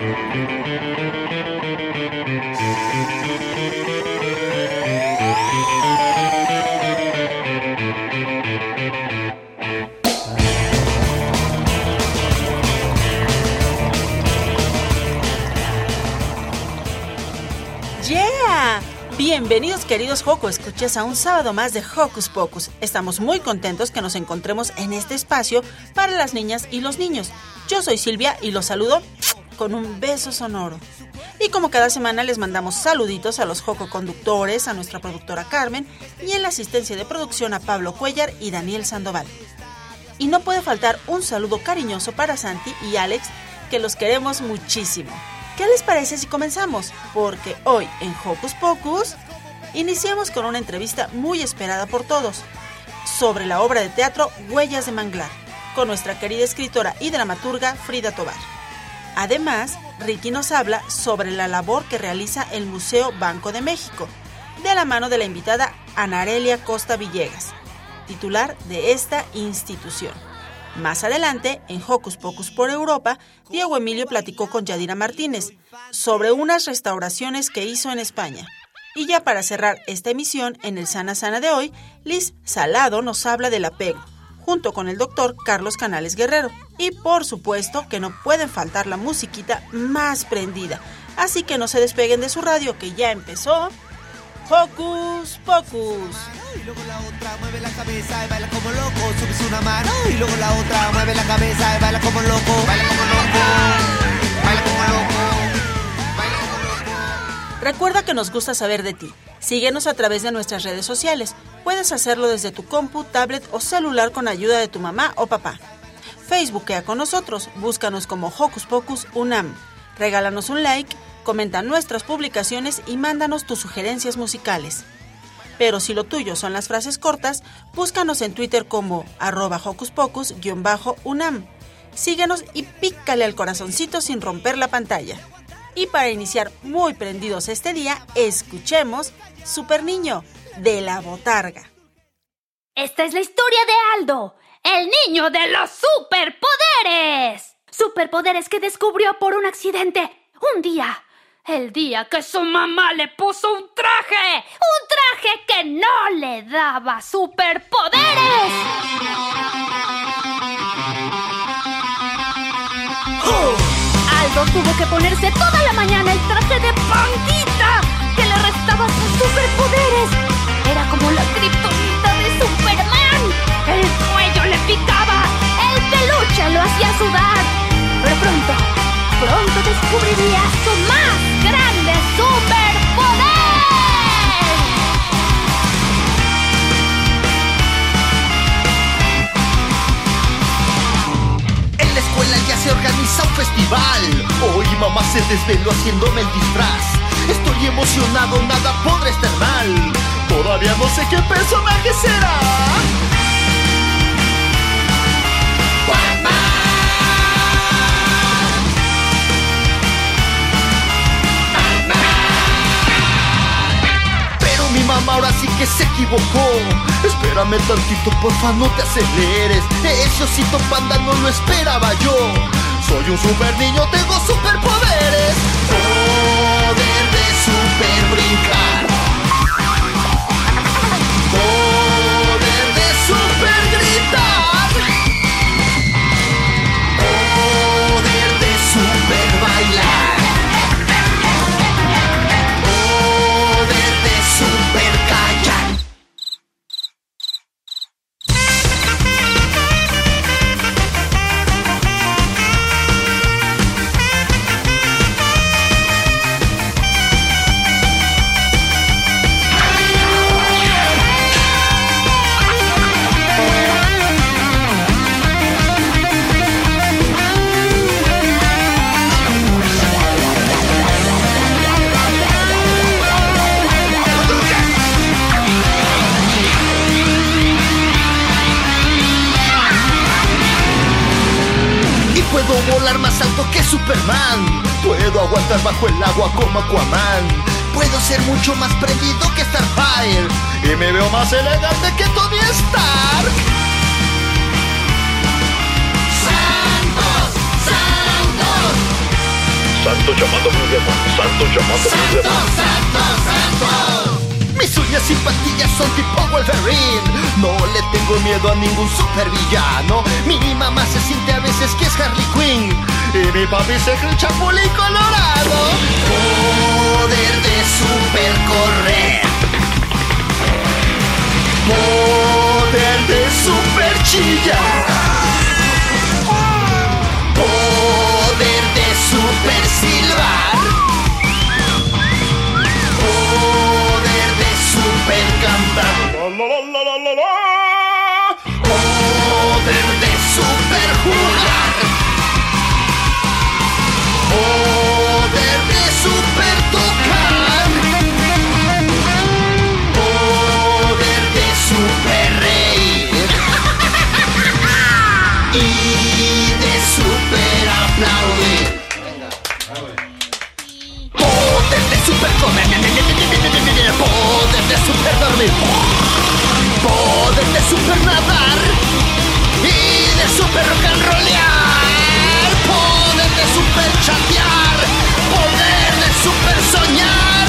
¡Yeah! Bienvenidos queridos Joco, escuchas a un sábado más de Hocus Pocus. Estamos muy contentos que nos encontremos en este espacio para las niñas y los niños. Yo soy Silvia y los saludo con un beso sonoro. Y como cada semana les mandamos saluditos a los Joco conductores, a nuestra productora Carmen y en la asistencia de producción a Pablo Cuellar y Daniel Sandoval. Y no puede faltar un saludo cariñoso para Santi y Alex, que los queremos muchísimo. ¿Qué les parece si comenzamos? Porque hoy en Hocus Pocus iniciamos con una entrevista muy esperada por todos sobre la obra de teatro Huellas de Manglar, con nuestra querida escritora y dramaturga Frida Tobar. Además, Ricky nos habla sobre la labor que realiza el Museo Banco de México, de la mano de la invitada Anarelia Costa Villegas, titular de esta institución. Más adelante, en Hocus Pocus por Europa, Diego Emilio platicó con Yadira Martínez sobre unas restauraciones que hizo en España. Y ya para cerrar esta emisión, en el Sana Sana de hoy, Liz Salado nos habla del apego, junto con el doctor Carlos Canales Guerrero. Y por supuesto que no puede faltar la musiquita más prendida. Así que no se despeguen de su radio que ya empezó. Hocus Pocus. Y luego la otra mueve la cabeza y baila como loco, subes una mano y luego la otra mueve la cabeza y baila como loco, baila como loco, baila como loco, baila como loco. Recuerda que nos gusta saber de ti. Síguenos a través de nuestras redes sociales. Puedes hacerlo desde tu compu, tablet o celular con ayuda de tu mamá o papá. Facebookea con nosotros, búscanos como Hocus Pocus Unam. Regálanos un like, comenta nuestras publicaciones y mándanos tus sugerencias musicales. Pero si lo tuyo son las frases cortas, búscanos en Twitter como arroba Hocus Pocus-unam. Síguenos y pícale al corazoncito sin romper la pantalla. Y para iniciar muy prendidos este día, escuchemos Super Niño de la Botarga. Esta es la historia de Aldo, el niño de los superpoderes. Superpoderes que descubrió por un accidente. Un día. El día que su mamá le puso un traje. Un traje que no le daba superpoderes. Aldo tuvo que ponerse toda la mañana el traje de panquita que le restaba sus superpoderes. Era como la kriptonita de Superman. El picaba, el peluche lo hacía sudar. Pero pronto, pronto descubriría su más grande superpoder. En la escuela ya se organiza un festival. Hoy mamá se desveló haciéndome el disfraz. Estoy emocionado, nada podrá estar mal. Todavía no sé qué personaje será. Ahora sí que se equivocó. Espérame tantito, porfa, no te aceleres. Ese osito panda no lo esperaba yo. Soy un super niño, tengo superpoderes. Poder de super brincar. Que Superman. Puedo aguantar bajo el agua como Aquaman. Puedo ser mucho más prendido que Starfire. Y me veo más elegante que Tony Stark. ¡Santos! ¡Santos! Santo llamado mi demonio, santo demonio. ¡Santos! ¡Santos! ¡Santos! Mis uñas y patillas son tipo Wolverine. No le tengo miedo a ningún supervillano. Mi mamá se siente a veces que es Harley Quinn. Y mi papi se cree chapulín colorado. Poder de super correr. Poder de super chillar. Poder de super silbar. Poder de super cantar. Aplaudir. Poder de super comer. Poder de super dormir. Poder de super nadar. Y de super rock and rollear. Poder de super chatear. Poder de super soñar.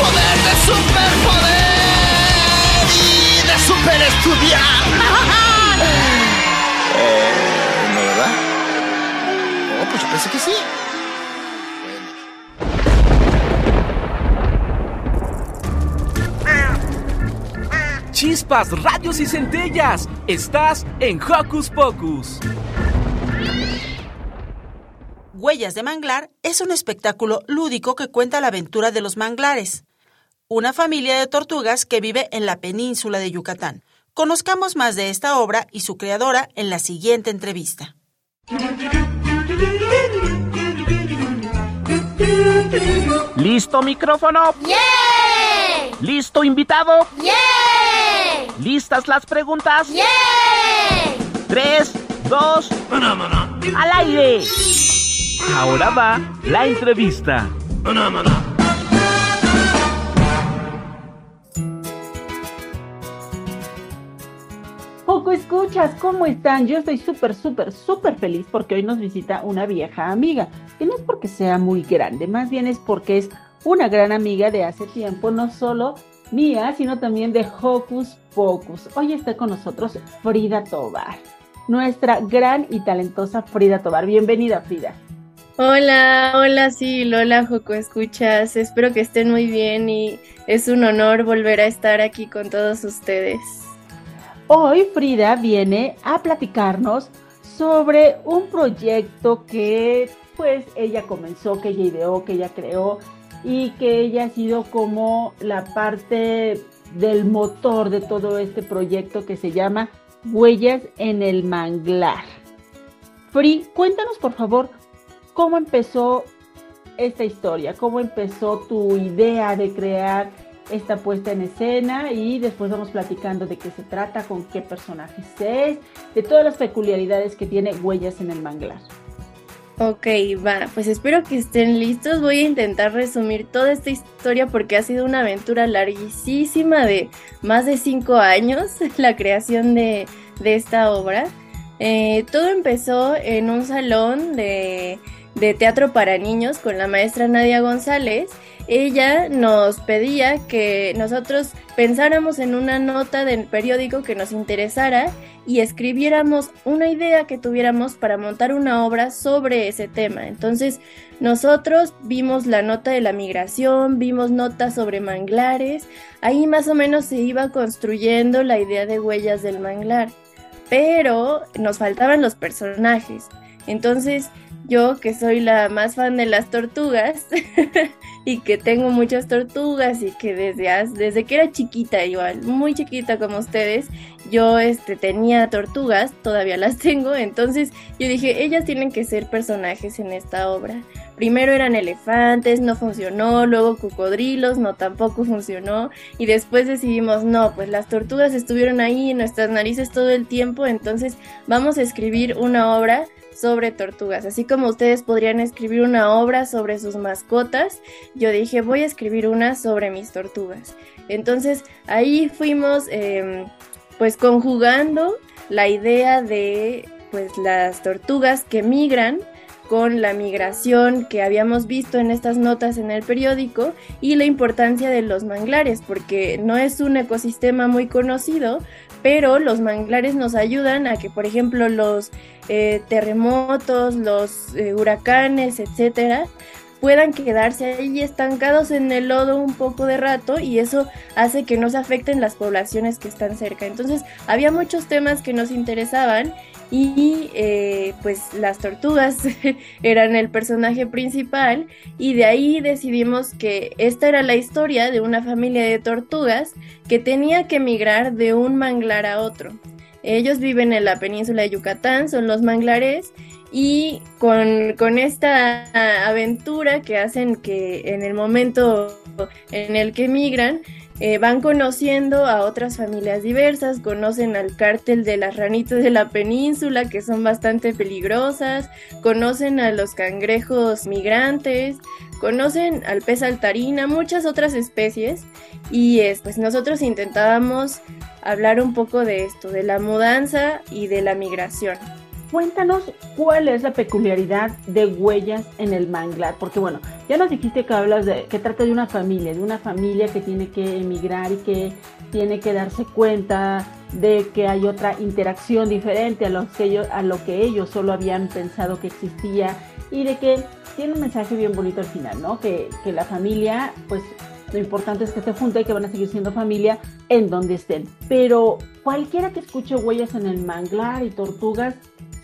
Poder de super poder. Y de super estudiar. Chispas, radios y centellas. Estás en Hocus Pocus. Huellas de Manglar es un espectáculo lúdico que cuenta la aventura de los manglares, una familia de tortugas que vive en la península de Yucatán. Conozcamos más de esta obra y su creadora en la siguiente entrevista. ¿Listo micrófono? ¡Yeah! ¿Listo invitado? ¡Yeah! ¿Listas las preguntas? ¡Yeah! Tres, dos, al aire. Ahora va la entrevista. Poco escuchas, ¿cómo están? Yo estoy súper, súper, súper feliz porque hoy nos visita una vieja amiga. Y no es porque sea muy grande, más bien es porque es una gran amiga de hace tiempo, no solo mía, sino también de Hocus Pocus. Hoy está con nosotros Frida Tobar, nuestra gran y talentosa Frida Tobar. Bienvenida, Frida. Hola, hola, sí, Lola Joco, escuchas. Espero que estén muy bien y es un honor volver a estar aquí con todos ustedes. Hoy Frida viene a platicarnos sobre un proyecto que pues ella comenzó, que ella ideó, que ella creó y que ella ha sido como la parte del motor de todo este proyecto que se llama Huellas en el Manglar. Free, cuéntanos por favor cómo empezó esta historia, cómo empezó tu idea de crear esta puesta en escena y después vamos platicando de qué se trata, con qué personajes es, de todas las peculiaridades que tiene Huellas en el Manglar. Ok, va, pues espero que estén listos. Voy a intentar resumir toda esta historia porque ha sido una aventura larguísima de más de cinco años, la creación de, de esta obra. Eh, todo empezó en un salón de, de teatro para niños con la maestra Nadia González. Ella nos pedía que nosotros pensáramos en una nota del periódico que nos interesara y escribiéramos una idea que tuviéramos para montar una obra sobre ese tema. Entonces nosotros vimos la nota de la migración, vimos notas sobre manglares, ahí más o menos se iba construyendo la idea de huellas del manglar, pero nos faltaban los personajes. Entonces yo que soy la más fan de las tortugas y que tengo muchas tortugas y que desde, desde que era chiquita igual, muy chiquita como ustedes, yo este, tenía tortugas, todavía las tengo, entonces yo dije, ellas tienen que ser personajes en esta obra. Primero eran elefantes, no funcionó, luego cocodrilos, no tampoco funcionó, y después decidimos, no, pues las tortugas estuvieron ahí en nuestras narices todo el tiempo, entonces vamos a escribir una obra sobre tortugas. Así como ustedes podrían escribir una obra sobre sus mascotas, yo dije voy a escribir una sobre mis tortugas. Entonces ahí fuimos em, pues conjugando la idea de pues las tortugas que migran con la migración que habíamos visto en estas notas en el periódico y la importancia de los manglares, porque no es un ecosistema muy conocido, pero los manglares nos ayudan a que, por ejemplo, los eh, terremotos, los eh, huracanes, etcétera, puedan quedarse ahí estancados en el lodo un poco de rato y eso hace que no se afecten las poblaciones que están cerca. Entonces había muchos temas que nos interesaban y eh, pues las tortugas eran el personaje principal y de ahí decidimos que esta era la historia de una familia de tortugas que tenía que migrar de un manglar a otro. Ellos viven en la península de Yucatán, son los manglares y con, con, esta aventura que hacen que en el momento en el que migran eh, van conociendo a otras familias diversas, conocen al cártel de las ranitas de la península que son bastante peligrosas, conocen a los cangrejos migrantes, conocen al pez altarina, muchas otras especies y pues nosotros intentábamos hablar un poco de esto, de la mudanza y de la migración. Cuéntanos cuál es la peculiaridad de huellas en el manglar, porque bueno, ya nos dijiste que hablas de que trata de una familia, de una familia que tiene que emigrar y que tiene que darse cuenta de que hay otra interacción diferente a lo que ellos, a lo que ellos solo habían pensado que existía y de que tiene un mensaje bien bonito al final, ¿no? Que, que la familia, pues lo importante es que esté junta y que van a seguir siendo familia en donde estén. Pero cualquiera que escuche huellas en el manglar y tortugas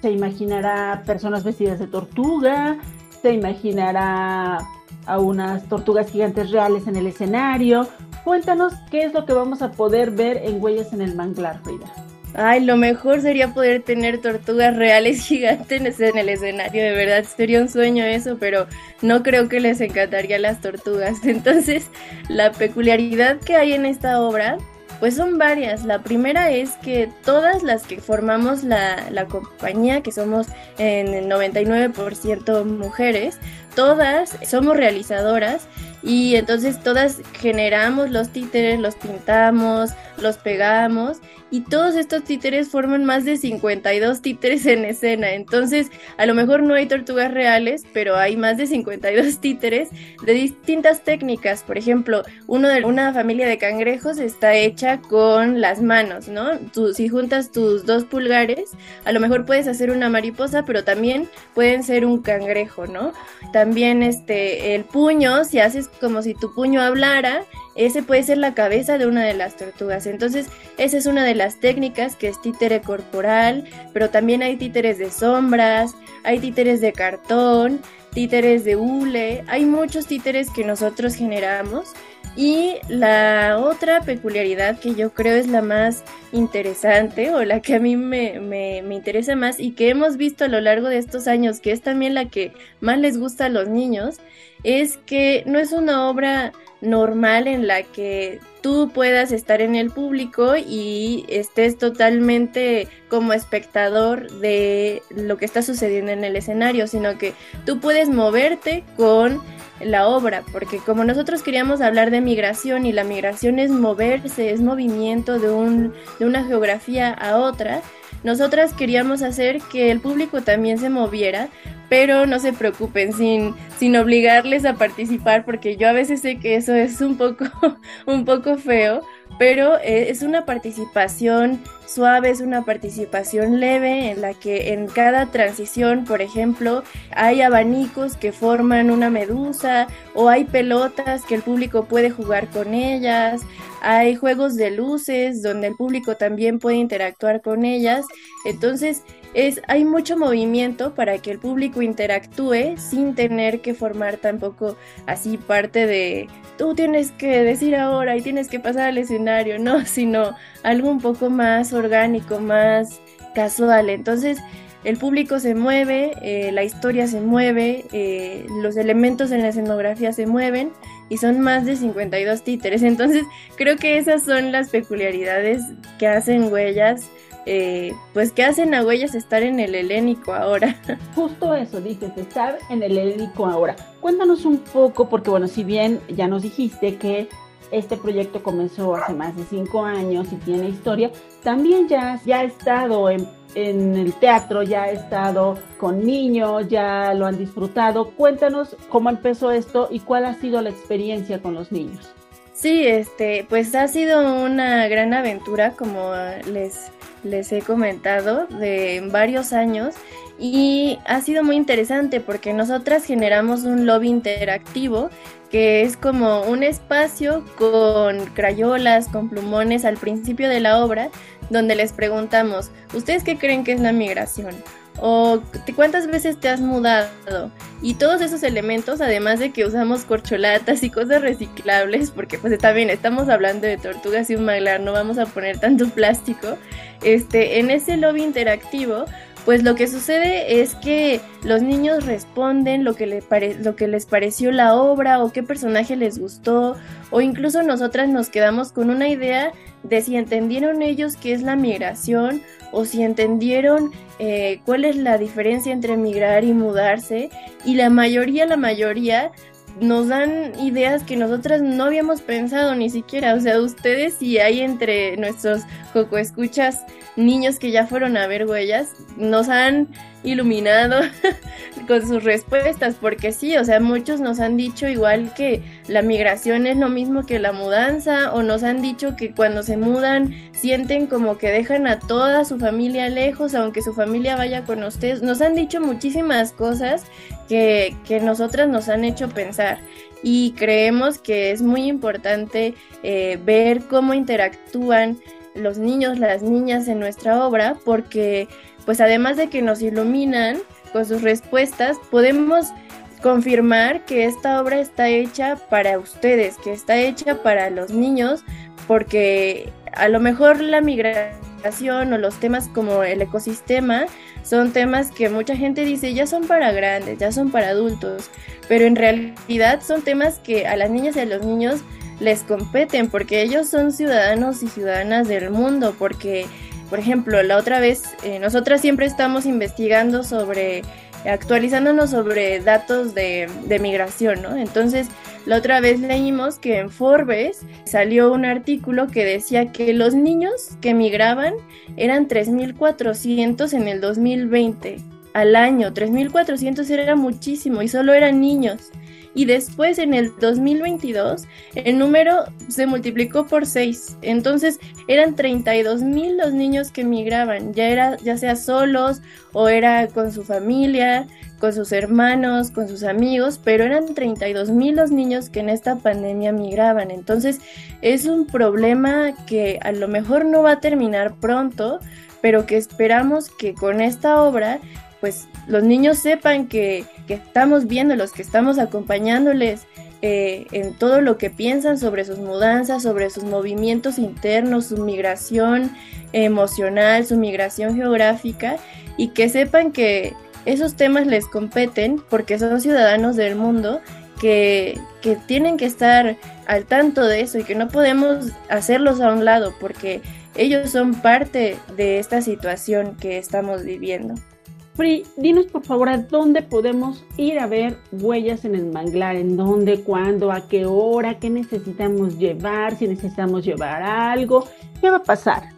se imaginará personas vestidas de tortuga, se imaginará a unas tortugas gigantes reales en el escenario. Cuéntanos qué es lo que vamos a poder ver en Huellas en el Manglar, Frida. Ay, lo mejor sería poder tener tortugas reales gigantes en el escenario, de verdad, sería un sueño eso, pero no creo que les encantaría las tortugas. Entonces, la peculiaridad que hay en esta obra pues son varias. La primera es que todas las que formamos la, la compañía, que somos en el 99% mujeres, todas somos realizadoras y entonces todas generamos los títeres, los pintamos, los pegamos y todos estos títeres forman más de 52 títeres en escena. Entonces, a lo mejor no hay tortugas reales, pero hay más de 52 títeres de distintas técnicas. Por ejemplo, uno de una familia de cangrejos está hecha con las manos, ¿no? Tú, si juntas tus dos pulgares, a lo mejor puedes hacer una mariposa, pero también pueden ser un cangrejo, ¿no? También este el puño, si haces como si tu puño hablara, ese puede ser la cabeza de una de las tortugas. Entonces, esa es una de las técnicas que es títere corporal, pero también hay títeres de sombras, hay títeres de cartón, títeres de hule, hay muchos títeres que nosotros generamos. Y la otra peculiaridad que yo creo es la más interesante o la que a mí me, me, me, interesa más y que hemos visto a lo largo de estos años, que es también la que más les gusta a los niños, es que no es una obra normal en la que tú puedas estar en el público y estés totalmente como espectador de lo que está sucediendo en el escenario, sino que tú puedes moverte con la obra, porque como nosotros queríamos hablar de migración y la migración es moverse, es movimiento de, un, de una geografía a otra, nosotras queríamos hacer que el público también se moviera, pero no se preocupen sin, sin obligarles a participar, porque yo a veces sé que eso es un poco, un poco feo, pero eh, es una participación suave, es una participación leve en la que en cada transición, por ejemplo, hay abanicos que forman una medusa o hay pelotas que el público puede jugar con ellas, hay juegos de luces donde el público también puede interactuar con ellas. Entonces, es, hay mucho movimiento para que el público interactúe sin tener que formar tampoco así parte de tú tienes que decir ahora y tienes que pasar al escenario, no, sino algo un poco más orgánico, más casual. Entonces, el público se mueve, eh, la historia se mueve, eh, los elementos en la escenografía se mueven y son más de 52 títeres. Entonces creo que esas son las peculiaridades que hacen huellas eh, pues qué hacen a huellas estar en el helénico ahora. Justo eso, dices, estar en el helénico ahora. Cuéntanos un poco, porque bueno, si bien ya nos dijiste que este proyecto comenzó hace más de cinco años y tiene historia, también ya, ya ha estado en, en el teatro, ya ha estado con niños, ya lo han disfrutado. Cuéntanos cómo empezó esto y cuál ha sido la experiencia con los niños. Sí, este, pues ha sido una gran aventura, como les, les he comentado, de varios años y ha sido muy interesante porque nosotras generamos un lobby interactivo que es como un espacio con crayolas, con plumones al principio de la obra, donde les preguntamos, ¿ustedes qué creen que es la migración? O cuántas veces te has mudado. Y todos esos elementos además de que usamos corcholatas y cosas reciclables porque pues está bien estamos hablando de tortugas y un maglar no vamos a poner tanto plástico este en ese lobby interactivo pues lo que sucede es que los niños responden lo que, lo que les pareció la obra o qué personaje les gustó o incluso nosotras nos quedamos con una idea de si entendieron ellos qué es la migración o si entendieron eh, cuál es la diferencia entre migrar y mudarse y la mayoría, la mayoría nos dan ideas que nosotras no habíamos pensado ni siquiera. O sea, ustedes si hay entre nuestros coco escuchas niños que ya fueron a ver huellas, nos han iluminado con sus respuestas, porque sí, o sea, muchos nos han dicho igual que la migración es lo mismo que la mudanza, o nos han dicho que cuando se mudan sienten como que dejan a toda su familia lejos, aunque su familia vaya con ustedes. Nos han dicho muchísimas cosas que, que nosotras nos han hecho pensar y creemos que es muy importante eh, ver cómo interactúan los niños, las niñas en nuestra obra, porque pues además de que nos iluminan con sus respuestas, podemos confirmar que esta obra está hecha para ustedes, que está hecha para los niños, porque a lo mejor la migración o los temas como el ecosistema son temas que mucha gente dice ya son para grandes, ya son para adultos, pero en realidad son temas que a las niñas y a los niños les competen porque ellos son ciudadanos y ciudadanas del mundo, porque, por ejemplo, la otra vez, eh, nosotras siempre estamos investigando sobre, actualizándonos sobre datos de, de migración, ¿no? Entonces, la otra vez leímos que en Forbes salió un artículo que decía que los niños que migraban eran 3.400 en el 2020 al año. 3.400 era muchísimo y solo eran niños y después en el 2022 el número se multiplicó por 6. Entonces eran 32 mil los niños que migraban, ya, era, ya sea solos o era con su familia, con sus hermanos, con sus amigos, pero eran 32 mil los niños que en esta pandemia migraban. Entonces es un problema que a lo mejor no va a terminar pronto, pero que esperamos que con esta obra pues los niños sepan que, estamos viéndolos, que estamos acompañándoles eh, en todo lo que piensan sobre sus mudanzas, sobre sus movimientos internos, su migración emocional, su migración geográfica y que sepan que esos temas les competen porque son ciudadanos del mundo que, que, tienen que estar al tanto de eso y que no podemos hacerlos a un lado porque ellos son parte de esta situación que estamos viviendo. Free, dinos por favor a dónde podemos ir a ver huellas en el manglar, en dónde, cuándo, a qué hora, qué necesitamos llevar, si necesitamos llevar algo, qué va a pasar.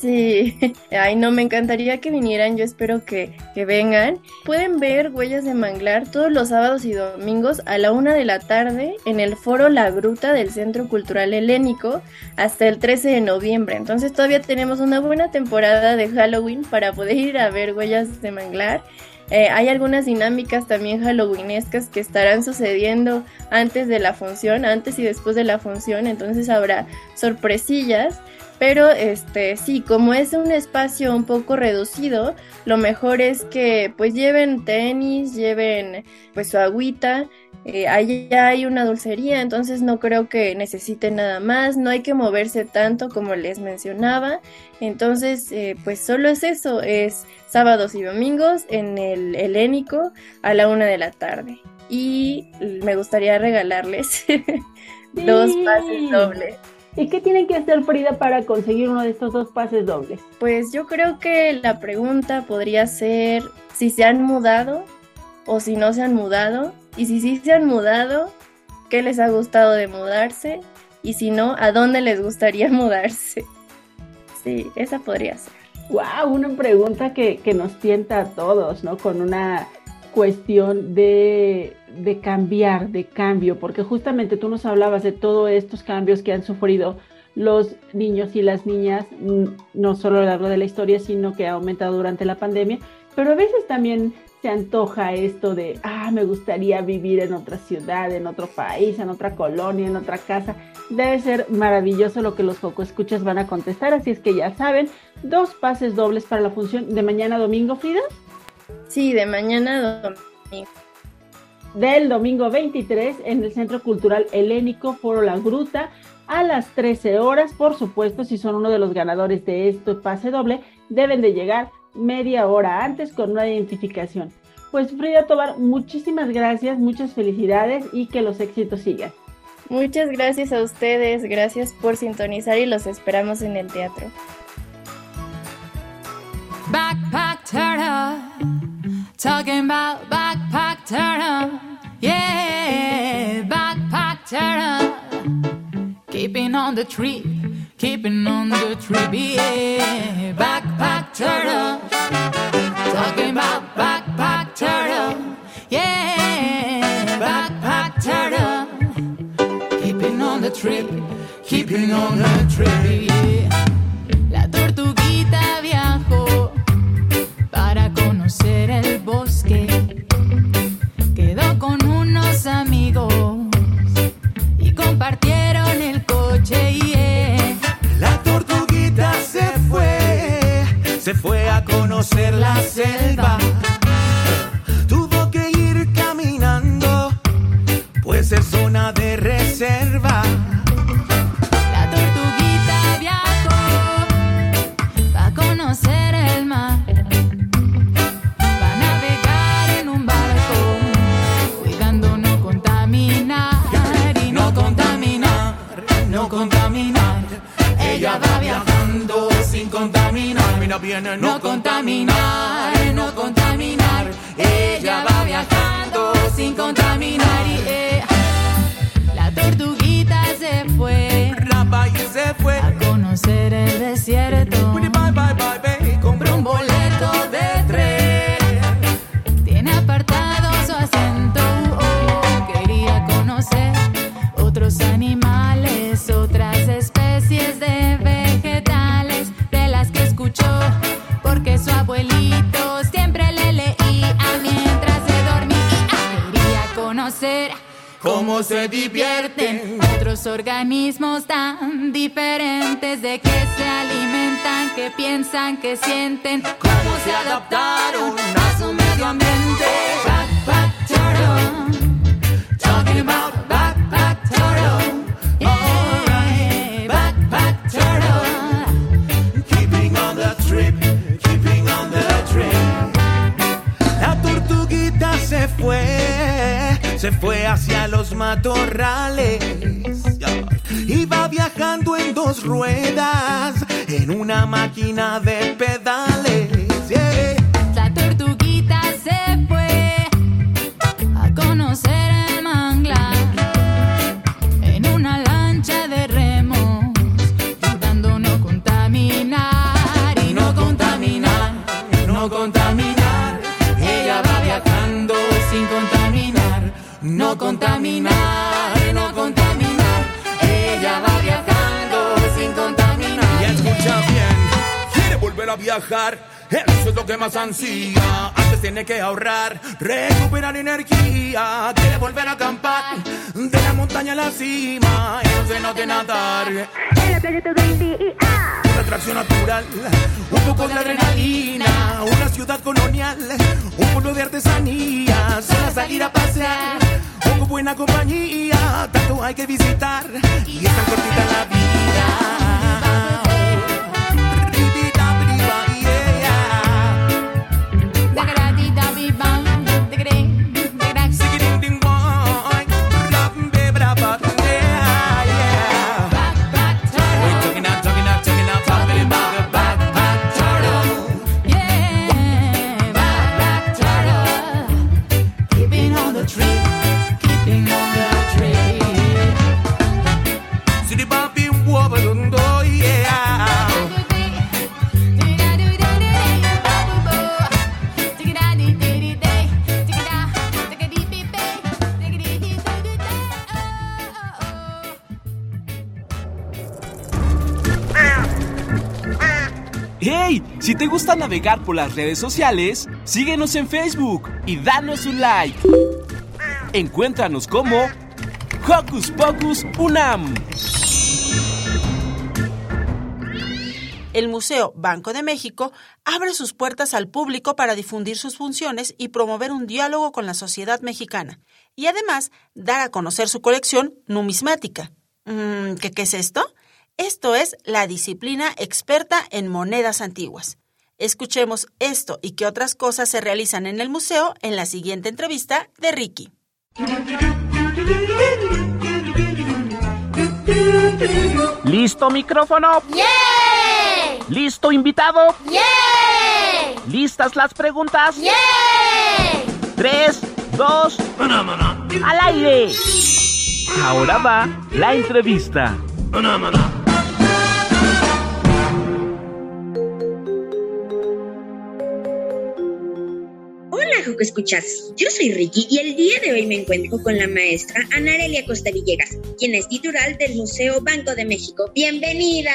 Sí, ay no, me encantaría que vinieran, yo espero que, que, vengan. Pueden ver Huellas de Manglar todos los sábados y domingos a la una de la tarde en el foro La Gruta del Centro Cultural Helénico hasta el 13 de noviembre. Entonces todavía tenemos una buena temporada de Halloween para poder ir a ver Huellas de Manglar. Eh, hay algunas dinámicas también halloweenescas que estarán sucediendo antes de la función, antes y después de la función, entonces habrá sorpresillas. Pero este sí, como es un espacio un poco reducido, lo mejor es que pues lleven tenis, lleven pues su agüita. Eh, allá hay una dulcería, entonces no creo que necesiten nada más, no hay que moverse tanto como les mencionaba. Entonces, eh, pues solo es eso, es sábados y domingos en el helénico a la una de la tarde. Y me gustaría regalarles dos pases dobles ¿Y qué tienen que hacer Frida para conseguir uno de estos dos pases dobles? Pues yo creo que la pregunta podría ser si se han mudado o si no se han mudado. Y si sí se han mudado, ¿qué les ha gustado de mudarse? Y si no, ¿a dónde les gustaría mudarse? Sí, esa podría ser. Wow, una pregunta que, que nos tienta a todos, ¿no? Con una cuestión de, de, cambiar, de cambio, porque justamente tú nos hablabas de todos estos cambios que han sufrido los niños y las niñas, no solo a lo largo de la historia, sino que ha aumentado durante la pandemia, pero a veces también se antoja esto de, ah, me gustaría vivir en otra ciudad, en otro país, en otra colonia, en otra casa. Debe ser maravilloso lo que los Joco Escuchas van a contestar, así es que ya saben, dos pases dobles para la función de mañana domingo, Frida. Sí, de mañana domingo. Del domingo 23 en el Centro Cultural Helénico Foro La Gruta a las 13 horas. Por supuesto, si son uno de los ganadores de este pase doble, deben de llegar media hora antes con una identificación. Pues Frida Tobar, muchísimas gracias, muchas felicidades y que los éxitos sigan. Muchas gracias a ustedes, gracias por sintonizar y los esperamos en el teatro. Backpack turtle, talking about backpack turtle, yeah, backpack turtle, keeping on the trip, keeping on the trip. yeah, backpack turtle, talking about backpack turtle, yeah, backpack turtle, keeping on the trip, keeping on the trip, yeah. Conocer el bosque. Quedó con unos amigos y compartieron el coche. Yeah. La tortuguita se fue, se fue a conocer la selva. Tuvo que ir caminando, pues es zona de reserva. No contaminar, no contaminar. Ella va viajando sin contaminar y eh, se divierten? otros organismos tan diferentes de que se alimentan, que piensan, que sienten, cómo se adaptaron a su medio ambiente. Backpack turtle, talking about backpack turtle. Fue hacia los matorrales. Iba viajando en dos ruedas, en una máquina de pedales. La tortuguita se fue a conocer contaminar, no contaminar. Ella va viajando sin contaminar. Y escucha bien, quiere volver a viajar. Eso es lo que más ansía. Antes tiene que ahorrar, recuperar energía. Quiere volver a acampar de la montaña a la cima. Y no se note nadar. Atracción natural, un poco de adrenalina. Una ciudad colonial, un pueblo de artesanía. Sola salir a pasear, con buena compañía. Tanto hay que visitar y es tan cortita la vida. Te gusta navegar por las redes sociales, síguenos en Facebook y danos un like. Encuéntranos como Hocus Pocus Unam. El Museo Banco de México abre sus puertas al público para difundir sus funciones y promover un diálogo con la sociedad mexicana, y además dar a conocer su colección numismática. Mm, ¿Qué, qué es esto? Esto es la disciplina experta en monedas antiguas. Escuchemos esto y qué otras cosas se realizan en el museo en la siguiente entrevista de Ricky. ¿Listo micrófono? ¿Listo invitado? ¿Listas las preguntas? Tres, dos, al aire. Ahora va la entrevista. Joco Escuchas. Yo soy Ricky y el día de hoy me encuentro con la maestra Ana Costa Villegas, quien es titular del Museo Banco de México. ¡Bienvenida!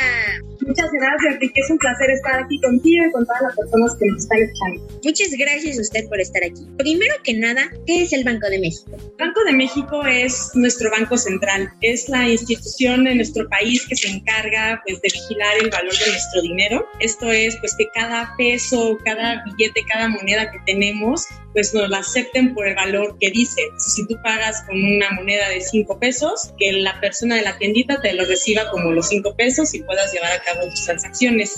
Muchas gracias, Ricky. Es un placer estar aquí contigo y con todas las personas que nos están escuchando. Muchas gracias a usted por estar aquí. Primero que nada, ¿qué es el Banco de México? Banco de México es nuestro banco central. Es la institución de nuestro país que se encarga pues, de vigilar el valor de nuestro dinero. Esto es pues que cada peso, cada billete, cada moneda que tenemos pues nos la acepten por el valor que dice. Si tú pagas con una moneda de 5 pesos, que la persona de la tiendita te lo reciba como los 5 pesos y puedas llevar a cabo tus transacciones.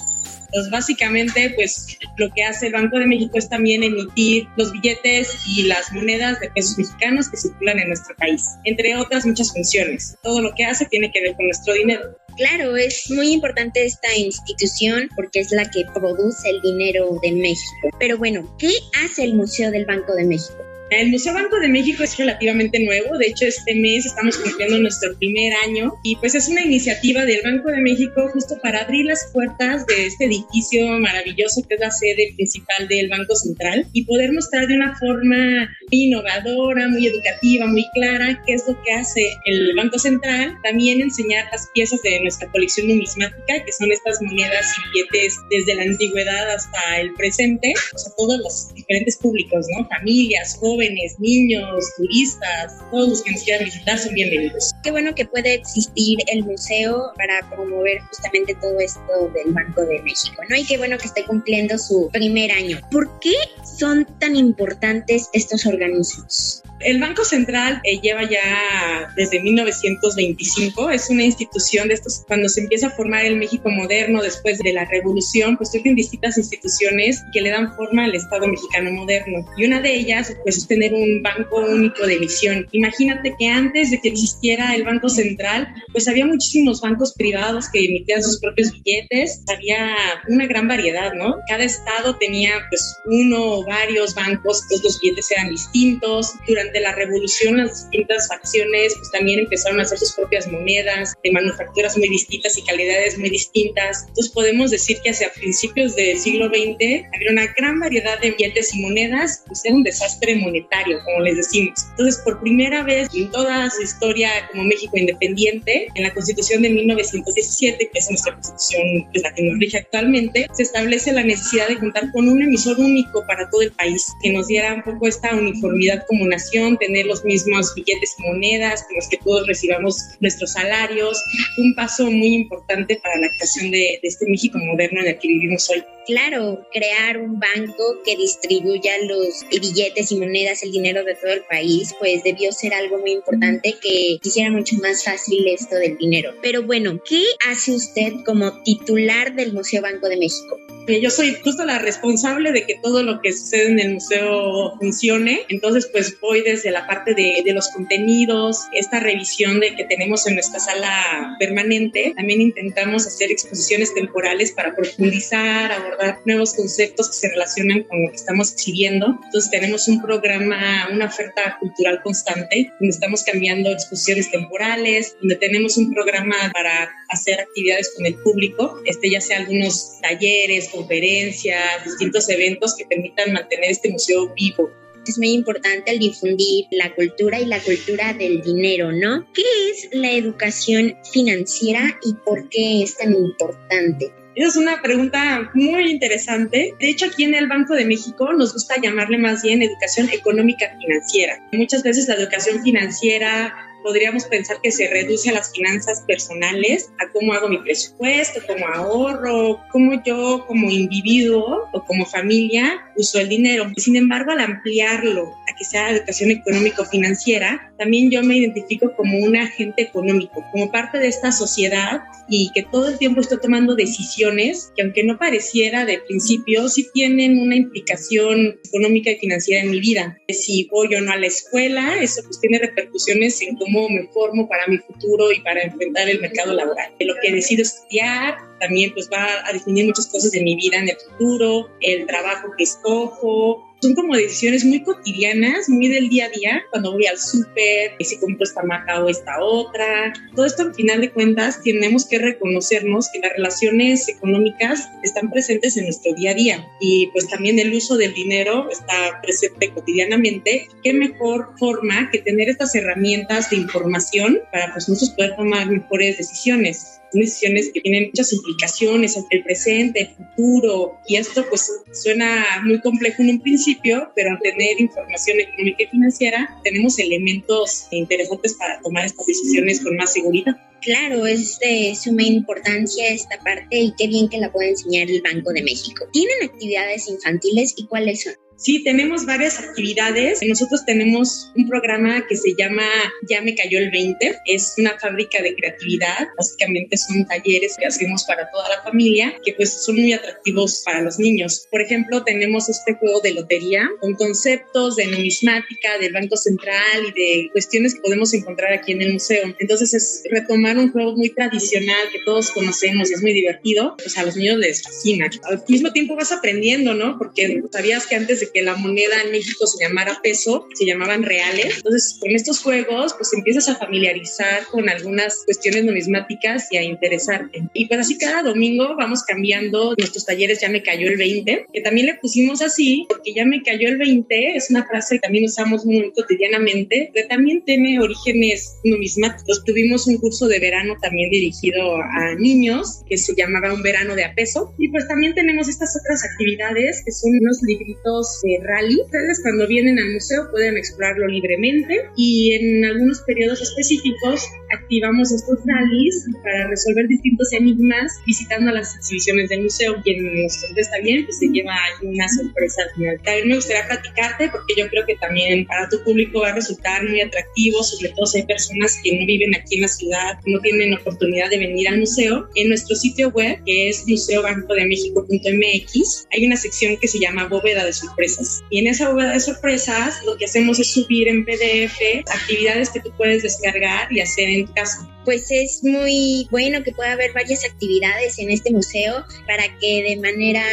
Entonces, básicamente, pues lo que hace el Banco de México es también emitir los billetes y las monedas de pesos mexicanos que circulan en nuestro país, entre otras muchas funciones. Todo lo que hace tiene que ver con nuestro dinero. Claro, es muy importante esta institución porque es la que produce el dinero de México. Pero bueno, ¿qué hace el Museo del Banco de México? El Museo Banco de México es relativamente nuevo, de hecho este mes estamos cumpliendo nuestro primer año y pues es una iniciativa del Banco de México justo para abrir las puertas de este edificio maravilloso que es la sede principal del Banco Central y poder mostrar de una forma innovadora, muy educativa, muy clara qué es lo que hace el Banco Central, también enseñar las piezas de nuestra colección numismática que son estas monedas y billetes desde la antigüedad hasta el presente, o sea, todos los diferentes públicos, ¿no? Familias, jóvenes, jóvenes, niños, turistas, todos los que nos quieran visitar son bienvenidos. Qué bueno que puede existir el museo para promover justamente todo esto del Banco de México, ¿no? Y qué bueno que esté cumpliendo su primer año. ¿Por qué son tan importantes estos organismos? El Banco Central eh, lleva ya desde 1925, es una institución de estos, cuando se empieza a formar el México moderno después de la revolución, pues tienen distintas instituciones que le dan forma al Estado mexicano moderno. Y una de ellas, pues tener un banco único de emisión. Imagínate que antes de que existiera el Banco Central, pues había muchísimos bancos privados que emitían sus propios billetes, había una gran variedad, ¿no? Cada estado tenía pues uno o varios bancos, pues los billetes eran distintos. Durante la revolución las distintas facciones pues también empezaron a hacer sus propias monedas de manufacturas muy distintas y calidades muy distintas. Entonces podemos decir que hacia principios del siglo XX había una gran variedad de billetes y monedas, pues era un desastre monetario, como les decimos. Entonces por primera vez en toda su historia como México independiente, en la Constitución de 1917, que es nuestra Constitución pues, la que nos rige actualmente, se establece la necesidad de contar con un emisor único para todo el país, que nos diera un poco esta uniformidad como nación tener los mismos billetes y monedas con los que todos recibamos nuestros salarios, un paso muy importante para la creación de, de este México moderno en el que vivimos hoy. Claro, crear un banco que distribuya los billetes y monedas, el dinero de todo el país, pues debió ser algo muy importante que hiciera mucho más fácil esto del dinero. Pero bueno, ¿qué hace usted como titular del Museo Banco de México? yo soy justo la responsable de que todo lo que sucede en el museo funcione. Entonces, pues voy desde la parte de, los contenidos, esta revisión de que tenemos en nuestra sala permanente. También intentamos hacer exposiciones temporales para profundizar, abordar nuevos conceptos que se relacionan con lo que estamos exhibiendo. Entonces, tenemos un programa, una oferta cultural constante, donde estamos cambiando exposiciones temporales, donde tenemos un programa para hacer actividades con el público, este ya sea algunos talleres, conferencias, distintos eventos que permitan mantener este museo vivo. Es muy importante el difundir la cultura y la cultura del dinero, ¿no? ¿Qué es la educación financiera y por qué es tan importante? Esa es una pregunta muy interesante. De hecho, aquí en el Banco de México nos gusta llamarle más bien educación económica financiera. Muchas veces la educación financiera podríamos pensar que se reduce a las finanzas personales, a cómo hago mi presupuesto, cómo ahorro, cómo yo como individuo o como familia uso el dinero. Sin embargo, al ampliarlo a que sea educación económico-financiera, también yo me identifico como un agente económico, como parte de esta sociedad y que todo el tiempo estoy tomando decisiones que aunque no pareciera de principio, sí tienen una implicación económica y financiera en mi vida. Si voy o no a la escuela, eso pues tiene repercusiones en cómo me formo para mi futuro y para enfrentar el mercado laboral. Lo que decido estudiar también pues va a definir muchas cosas de mi vida en el futuro, el trabajo que escojo, son como decisiones muy cotidianas, muy del día a día, cuando voy al súper, si compro esta marca o esta otra. Todo esto, al final de cuentas, tenemos que reconocernos que las relaciones económicas están presentes en nuestro día a día y pues también el uso del dinero está presente cotidianamente. ¿Qué mejor forma que tener estas herramientas de información para pues nosotros poder tomar mejores decisiones? Decisiones que tienen muchas implicaciones entre el presente, el futuro, y esto pues suena muy complejo en un principio, pero al tener información económica y financiera tenemos elementos interesantes para tomar estas decisiones con más seguridad. Claro, es de suma importancia esta parte y qué bien que la puede enseñar el Banco de México. ¿Tienen actividades infantiles y cuáles son? Sí, tenemos varias actividades. Nosotros tenemos un programa que se llama Ya me cayó el 20. Es una fábrica de creatividad. Básicamente son talleres que hacemos para toda la familia que pues son muy atractivos para los niños. Por ejemplo, tenemos este juego de lotería con conceptos de numismática, del Banco Central y de cuestiones que podemos encontrar aquí en el museo. Entonces es retomar un juego muy tradicional que todos conocemos y es muy divertido. Pues a los niños les fascina. Al mismo tiempo vas aprendiendo, ¿no? Porque sabías que antes de que la moneda en México se llamara peso, se llamaban reales. Entonces, con estos juegos, pues empiezas a familiarizar con algunas cuestiones numismáticas y a interesarte. Y pues así cada domingo vamos cambiando nuestros talleres, ya me cayó el 20, que también le pusimos así, porque ya me cayó el 20 es una frase que también usamos muy cotidianamente, que también tiene orígenes numismáticos. Tuvimos un curso de verano también dirigido a niños, que se llamaba Un verano de a peso. Y pues también tenemos estas otras actividades, que son unos libritos de rally. Ustedes cuando vienen al museo pueden explorarlo libremente y en algunos periodos específicos activamos estos rallies para resolver distintos enigmas visitando las exhibiciones del museo. Quien nos contesta bien, pues se lleva una sorpresa al final. También me gustaría platicarte porque yo creo que también para tu público va a resultar muy atractivo, sobre todo si hay personas que no viven aquí en la ciudad, no tienen oportunidad de venir al museo. En nuestro sitio web, que es museobancodemexico.mx, hay una sección que se llama Bóveda de Sorpresa y en esa bóveda de sorpresas lo que hacemos es subir en PDF actividades que tú puedes descargar y hacer en casa. Pues es muy bueno que pueda haber varias actividades en este museo para que de manera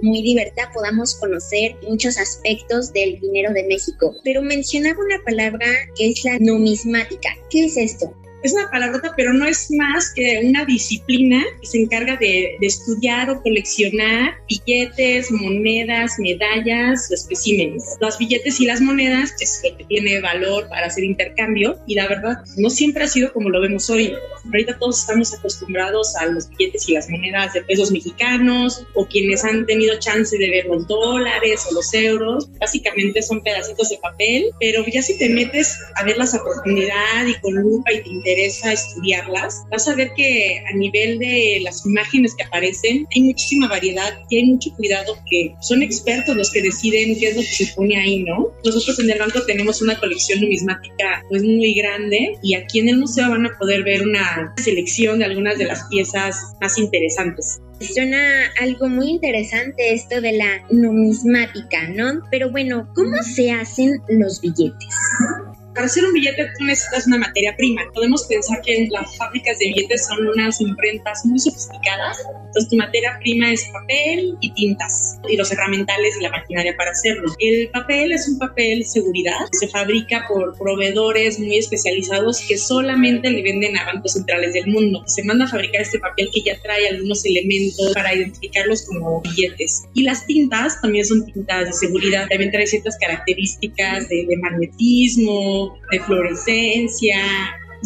muy divertida podamos conocer muchos aspectos del dinero de México. Pero mencionaba una palabra que es la numismática. ¿Qué es esto? Es una palabrota, pero no es más que una disciplina que se encarga de, estudiar o coleccionar billetes, monedas, medallas o especímenes. Los billetes y las monedas es lo que tiene valor para hacer intercambio y la verdad no siempre ha sido como lo vemos hoy. Ahorita todos estamos acostumbrados a los billetes y las monedas de pesos mexicanos o quienes han tenido chance de ver los dólares o los euros. Básicamente son pedacitos de papel, pero ya si te metes a verlas a profundidad y con lupa y tinte interesa estudiarlas, vas a ver que a nivel de las imágenes que aparecen hay muchísima variedad y hay mucho cuidado que son expertos los que deciden qué es lo que se pone ahí, ¿no? Nosotros en el banco tenemos una colección numismática pues muy grande y aquí en el museo van a poder ver una selección de algunas de las piezas más interesantes. Suena algo muy interesante esto de la numismática, ¿no? Pero bueno, ¿cómo se hacen los billetes? Para hacer un billete tú necesitas una materia prima. Podemos pensar que las fábricas de billetes son unas imprentas muy sofisticadas. Entonces tu materia prima es papel y tintas y los herramientales y la maquinaria para hacerlo. El papel es un papel seguridad. Se fabrica por proveedores muy especializados que solamente le venden a bancos centrales del mundo. Se manda a fabricar este papel que ya trae algunos elementos para identificarlos como billetes. Y las tintas también son tintas de seguridad. También trae ciertas características de, de magnetismo, de fluorescencia,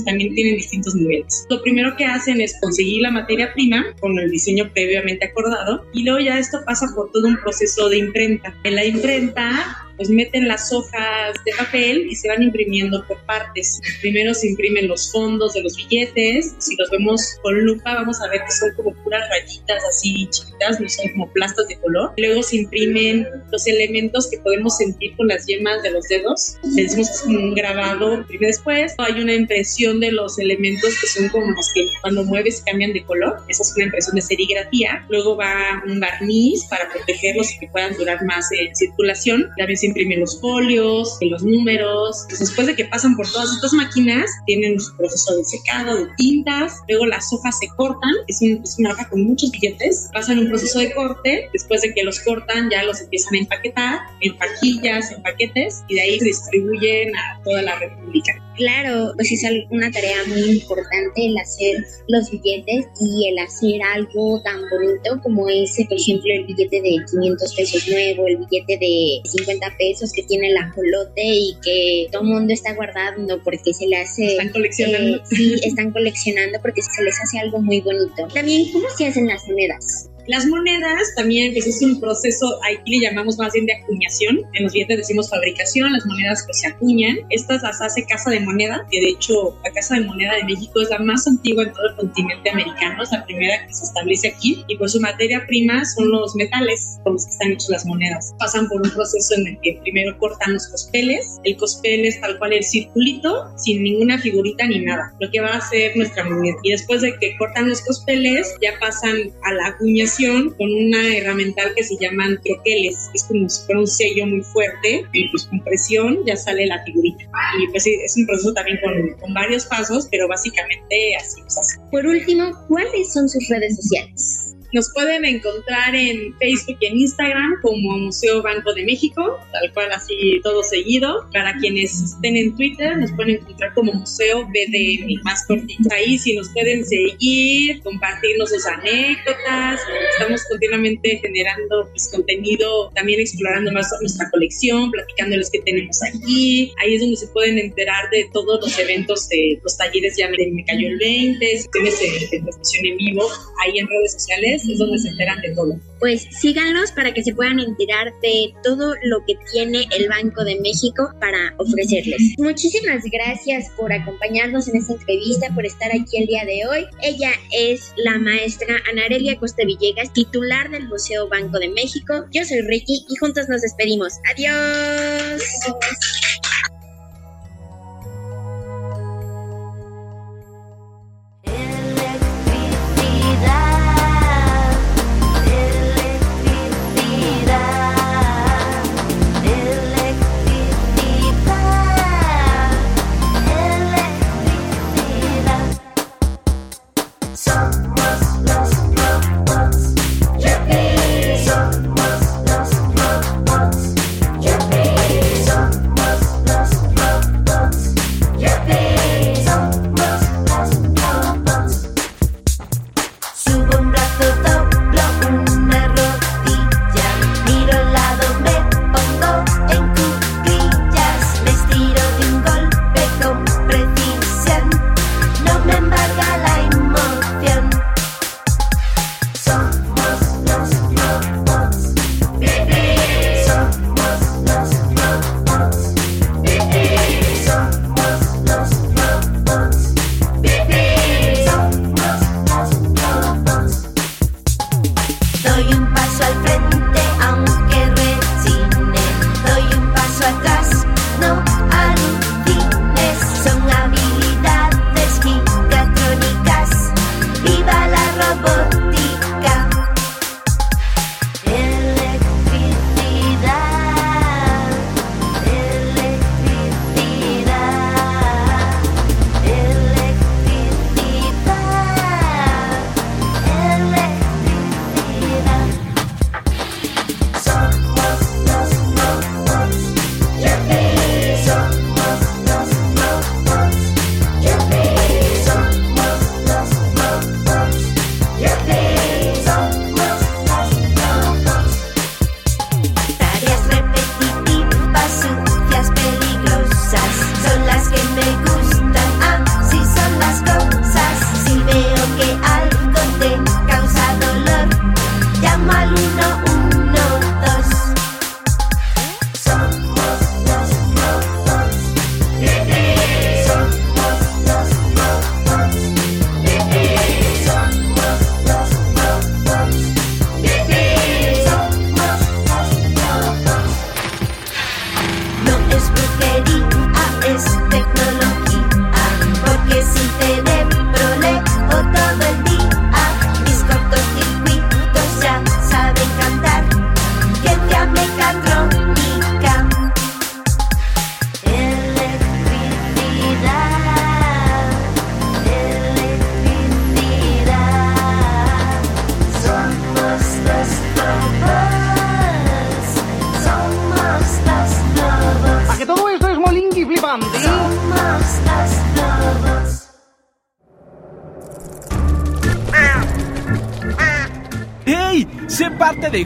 también tienen distintos niveles. Lo primero que hacen es conseguir la materia prima con el diseño previamente acordado y luego ya esto pasa por todo un proceso de imprenta. En la imprenta pues meten las hojas de papel y se van imprimiendo por partes. Primero se imprimen los fondos de los billetes, si los vemos con lupa vamos a ver que son como puras rayitas así chiquitas, no son como plastas de color. Luego se imprimen los elementos que podemos sentir con las yemas de los dedos, le que es como un grabado. Y después hay una impresión de los elementos que son como los que cuando mueves cambian de color, esa es una impresión de serigrafía. Luego va un barniz para protegerlos y que puedan durar más en circulación. La imprimen los folios, los números. Pues después de que pasan por todas estas máquinas, tienen su proceso de secado, de tintas. Luego las hojas se cortan, es, es una hoja con muchos billetes. Pasan un proceso de corte. Después de que los cortan, ya los empiezan a empaquetar en pajillas, en paquetes, y de ahí se distribuyen a toda la República. Claro, pues es una tarea muy importante el hacer los billetes y el hacer algo tan bonito como ese, por ejemplo, el billete de 500 pesos nuevo, el billete de 50 pesos que tiene el ajolote y que todo el mundo está guardando porque se le hace... Están coleccionando. eh, sí, están coleccionando porque se les hace algo muy bonito. También, ¿cómo se hacen las monedas? Las monedas también, pues es un proceso, aquí le llamamos más bien de acuñación. En los billetes decimos fabricación, las monedas pues se acuñan. Estas las hace Casa de Moneda, que de hecho la Casa de Moneda de México es la más antigua en todo el continente americano, es la primera que se establece aquí. Y pues su materia prima son los metales con los que están hechas las monedas. Pasan por un proceso en el que primero cortan los cospeles. El cospel es tal cual el circulito, sin ninguna figurita ni nada, lo que va a hacer nuestra moneda. Y después de que cortan los cospeles, ya pasan a la acuñación con una herramental que se llaman troqueles. Es como si fuera un sello muy fuerte y pues con presión ya sale la figurita. Y pues es un proceso también con, varios pasos, pero básicamente así hace. Por último, ¿cuáles son sus redes sociales? Nos pueden encontrar en Facebook y en Instagram como Museo Banco de México, tal cual así todo seguido. Para quienes estén en Twitter, nos pueden encontrar como Museo BDM, más cortito. Ahí sí nos pueden seguir, compartirnos sus anécdotas. Estamos continuamente generando pues, contenido, también explorando más nuestra colección, platicándoles qué tenemos aquí. Ahí es donde se pueden enterar de todos los eventos de los talleres ya Me Cayó el 20, sesiones de, de transmisión en vivo, ahí en redes sociales es donde se enteran de todo. Pues síganlos para que se puedan enterar de todo lo que tiene el Banco de México para ofrecerles. Muchísimas gracias por acompañarnos en esta entrevista, por estar aquí el día de hoy. Ella es la maestra Anarelia Costa Villegas, titular del Museo Banco de México. Yo soy Ricky y juntos nos despedimos. Adiós. Somos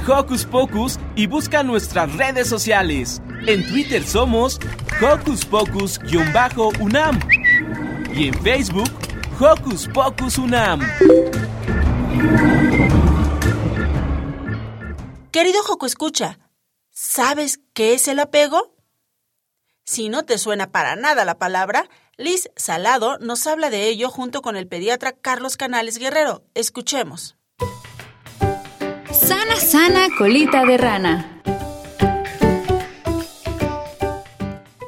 Hocus Pocus y busca nuestras redes sociales. En Twitter somos Hocus Pocus-UNAM y en Facebook Hocus Pocus UNAM. Querido Joco Escucha, ¿sabes qué es el apego? Si no te suena para nada la palabra, Liz Salado nos habla de ello junto con el pediatra Carlos Canales Guerrero. Escuchemos. Sana, colita de rana.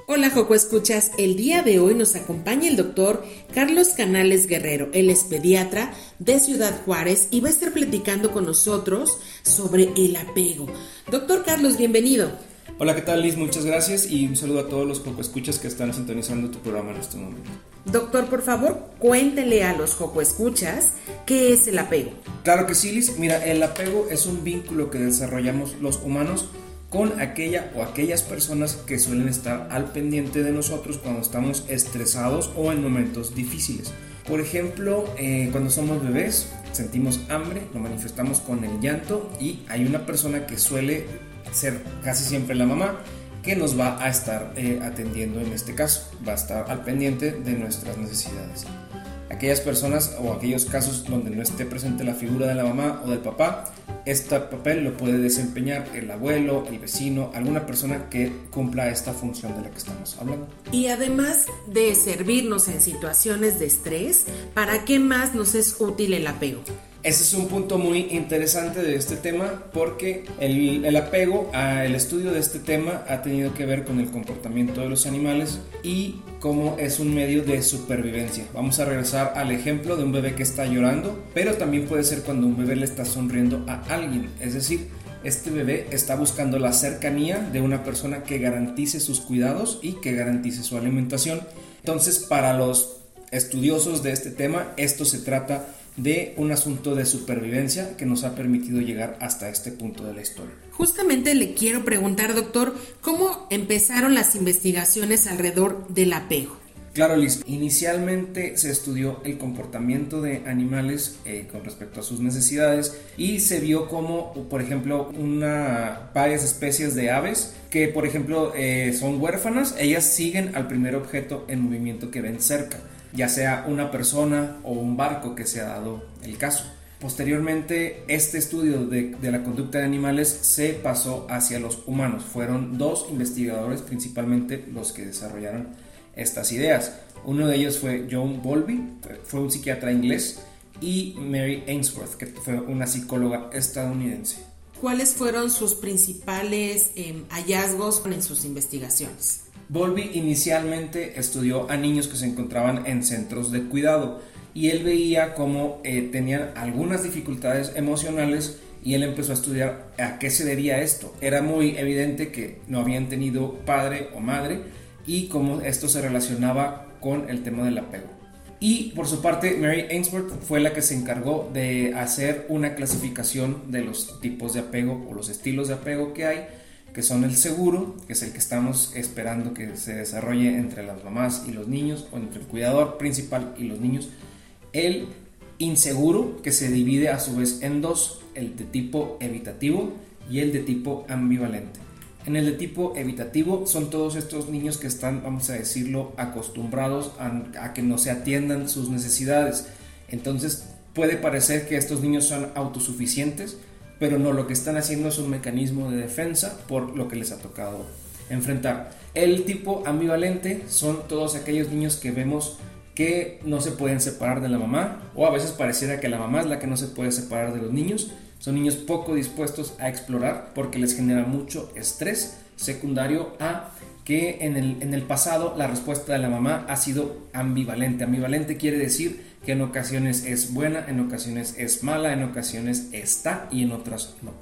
Hola Joco Escuchas, el día de hoy nos acompaña el doctor Carlos Canales Guerrero. Él es pediatra de Ciudad Juárez y va a estar platicando con nosotros sobre el apego. Doctor Carlos, bienvenido. Hola, ¿qué tal Liz? Muchas gracias y un saludo a todos los Escuchas que están sintonizando tu programa en este momento. Doctor, por favor, cuéntele a los Escuchas qué es el apego. Claro que sí, Liz. Mira, el apego es un vínculo que desarrollamos los humanos con aquella o aquellas personas que suelen estar al pendiente de nosotros cuando estamos estresados o en momentos difíciles. Por ejemplo, eh, cuando somos bebés, sentimos hambre, lo manifestamos con el llanto y hay una persona que suele ser casi siempre la mamá que nos va a estar eh, atendiendo en este caso, va a estar al pendiente de nuestras necesidades. Aquellas personas o aquellos casos donde no esté presente la figura de la mamá o del papá, este papel lo puede desempeñar el abuelo, el vecino, alguna persona que cumpla esta función de la que estamos hablando. Y además de servirnos en situaciones de estrés, ¿para qué más nos es útil el apego? Ese es un punto muy interesante de este tema porque el, apego al estudio de este tema ha tenido que ver con el comportamiento de los animales y cómo es un medio de supervivencia. Vamos a regresar al ejemplo de un bebé que está llorando, pero también puede ser cuando un bebé le está sonriendo a alguien, es decir, este bebé está buscando la cercanía de una persona que garantice sus cuidados y que garantice su alimentación. Entonces, para los estudiosos de este tema, esto se trata de un asunto de supervivencia que nos ha permitido llegar hasta este punto de la historia. Justamente le quiero preguntar, doctor, ¿cómo empezaron las investigaciones alrededor del apego? Claro, Liz. Inicialmente se estudió el comportamiento de animales eh, con respecto a sus necesidades y se vio como, por ejemplo, una, varias especies de aves que, por ejemplo, eh, son huérfanas, ellas siguen al primer objeto en movimiento que ven cerca ya sea una persona o un barco que se ha dado el caso. Posteriormente, este estudio de, la conducta de animales se pasó hacia los humanos. Fueron dos investigadores principalmente los que desarrollaron estas ideas. Uno de ellos fue John Bowlby, fue un psiquiatra inglés, y Mary Ainsworth, que fue una psicóloga estadounidense. ¿Cuáles fueron sus principales eh, hallazgos en sus investigaciones? Volby inicialmente estudió a niños que se encontraban en centros de cuidado y él veía cómo eh, tenían algunas dificultades emocionales y él empezó a estudiar a qué se debía esto. Era muy evidente que no habían tenido padre o madre y cómo esto se relacionaba con el tema del apego. Y por su parte, Mary Ainsworth fue la que se encargó de hacer una clasificación de los tipos de apego o los estilos de apego que hay que son el seguro, que es el que estamos esperando que se desarrolle entre las mamás y los niños, o entre el cuidador principal y los niños, el inseguro, que se divide a su vez en dos, el de tipo evitativo y el de tipo ambivalente. En el de tipo evitativo son todos estos niños que están, vamos a decirlo, acostumbrados a, a que no se atiendan sus necesidades. Entonces puede parecer que estos niños son autosuficientes, pero no, lo que están haciendo es un mecanismo de defensa por lo que les ha tocado enfrentar. El tipo ambivalente son todos aquellos niños que vemos que no se pueden separar de la mamá o a veces pareciera que la mamá es la que no se puede separar de los niños. Son niños poco dispuestos a explorar porque les genera mucho estrés secundario a que en el, en el pasado la respuesta de la mamá ha sido ambivalente. Ambivalente quiere decir que en ocasiones es buena, en ocasiones es mala, en ocasiones está y en otras no.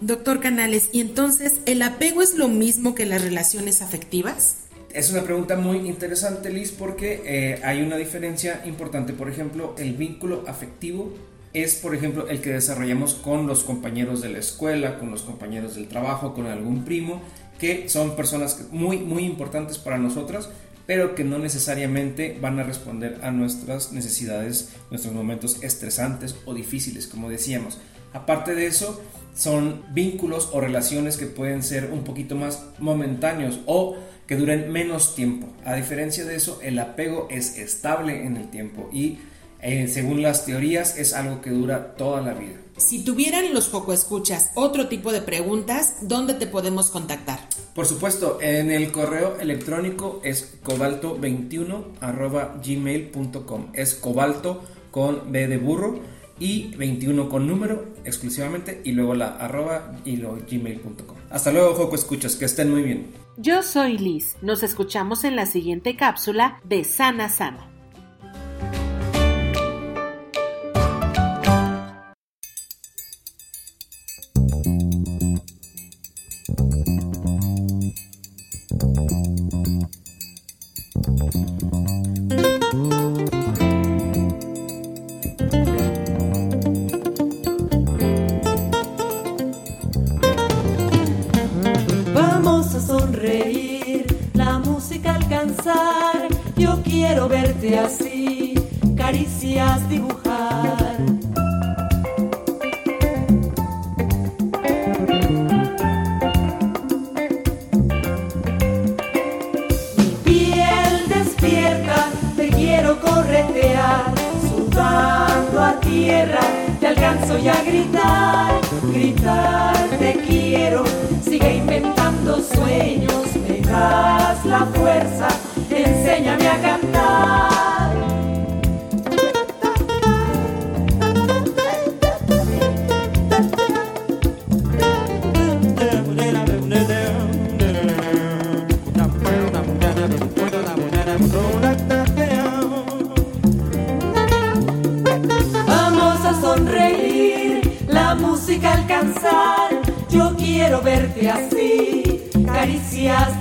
Doctor Canales, ¿y entonces el apego es lo mismo que las relaciones afectivas? Es una pregunta muy interesante, Liz, porque eh, hay una diferencia importante. Por ejemplo, el vínculo afectivo es, por ejemplo, el que desarrollamos con los compañeros de la escuela, con los compañeros del trabajo, con algún primo, que son personas muy, muy importantes para nosotras, pero que no necesariamente van a responder a nuestras necesidades, nuestros momentos estresantes o difíciles, como decíamos. Aparte de eso, son vínculos o relaciones que pueden ser un poquito más momentáneos o que duren menos tiempo. A diferencia de eso, el apego es estable en el tiempo y eh, según las teorías es algo que dura toda la vida. Si tuvieran los poco escuchas otro tipo de preguntas, ¿dónde te podemos contactar? Por supuesto, en el correo electrónico es cobalto21 arroba gmail.com. Es cobalto con B de burro y 21 con número exclusivamente y luego la arroba y lo gmail.com. Hasta luego, Joco Escuchas, que estén muy bien. Yo soy Liz. Nos escuchamos en la siguiente cápsula de Sana Sana. Te quiero, sigue inventando sueños, me das la fuerza, enséñame a cantar. Verte así, caricias